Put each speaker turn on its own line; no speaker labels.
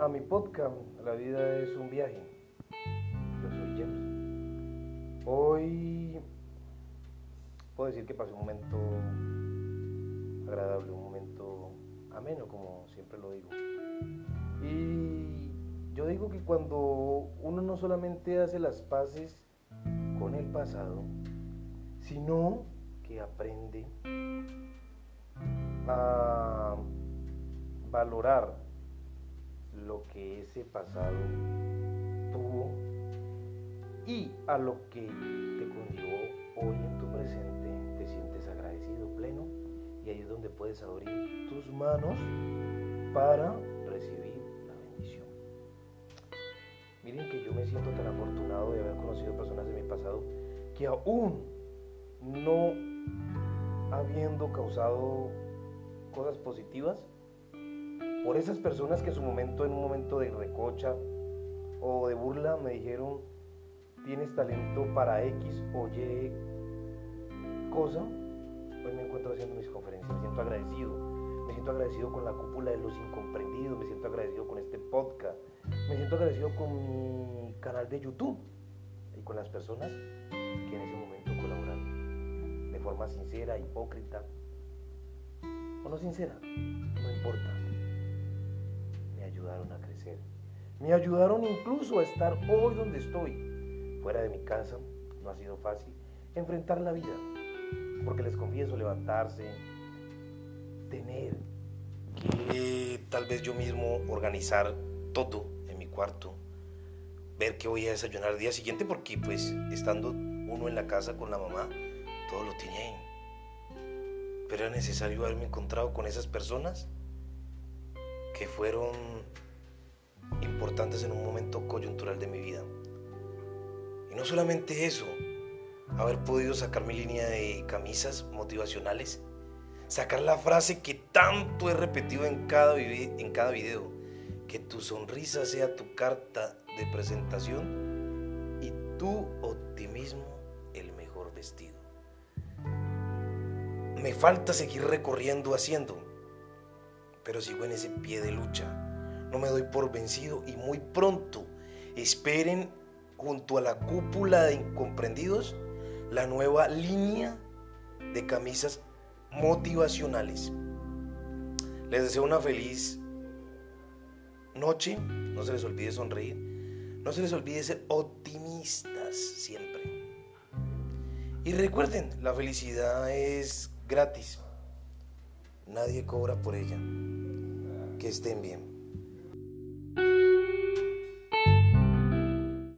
a mi podcast, La vida es un viaje. Yo soy James. Hoy puedo decir que pasé un momento agradable, un momento ameno, como siempre lo digo. Y yo digo que cuando uno no solamente hace las paces con el pasado, sino que aprende a valorar lo que ese pasado tuvo y a lo que te conllevó hoy en tu presente, te sientes agradecido, pleno, y ahí es donde puedes abrir tus manos para recibir la bendición. Miren que yo me siento tan afortunado de haber conocido personas de mi pasado que aún no habiendo causado cosas positivas, por esas personas que en su momento, en un momento de recocha o de burla, me dijeron, tienes talento para X o Y cosa, hoy me encuentro haciendo mis conferencias, me siento agradecido, me siento agradecido con la cúpula de los incomprendidos, me siento agradecido con este podcast, me siento agradecido con mi canal de YouTube y con las personas que en ese momento colaboraron de forma sincera, hipócrita o no sincera, no importa ayudaron a crecer. Me ayudaron incluso a estar hoy donde estoy. Fuera de mi casa no ha sido fácil enfrentar la vida. Porque les confieso levantarse, tener que tal vez yo mismo organizar todo en mi cuarto, ver qué voy a desayunar el día siguiente, porque pues estando uno en la casa con la mamá, todo lo tiene ahí. Pero era necesario haberme encontrado con esas personas que fueron importantes en un momento coyuntural de mi vida. Y no solamente eso, haber podido sacar mi línea de camisas motivacionales, sacar la frase que tanto he repetido en cada, en cada video, que tu sonrisa sea tu carta de presentación y tu optimismo el mejor vestido. Me falta seguir recorriendo haciendo, pero sigo en ese pie de lucha no me doy por vencido y muy pronto esperen junto a la cúpula de incomprendidos la nueva línea de camisas motivacionales. Les deseo una feliz noche, no se les olvide sonreír, no se les olvide ser optimistas siempre. Y recuerden, la felicidad es gratis, nadie cobra por ella. Que estén bien.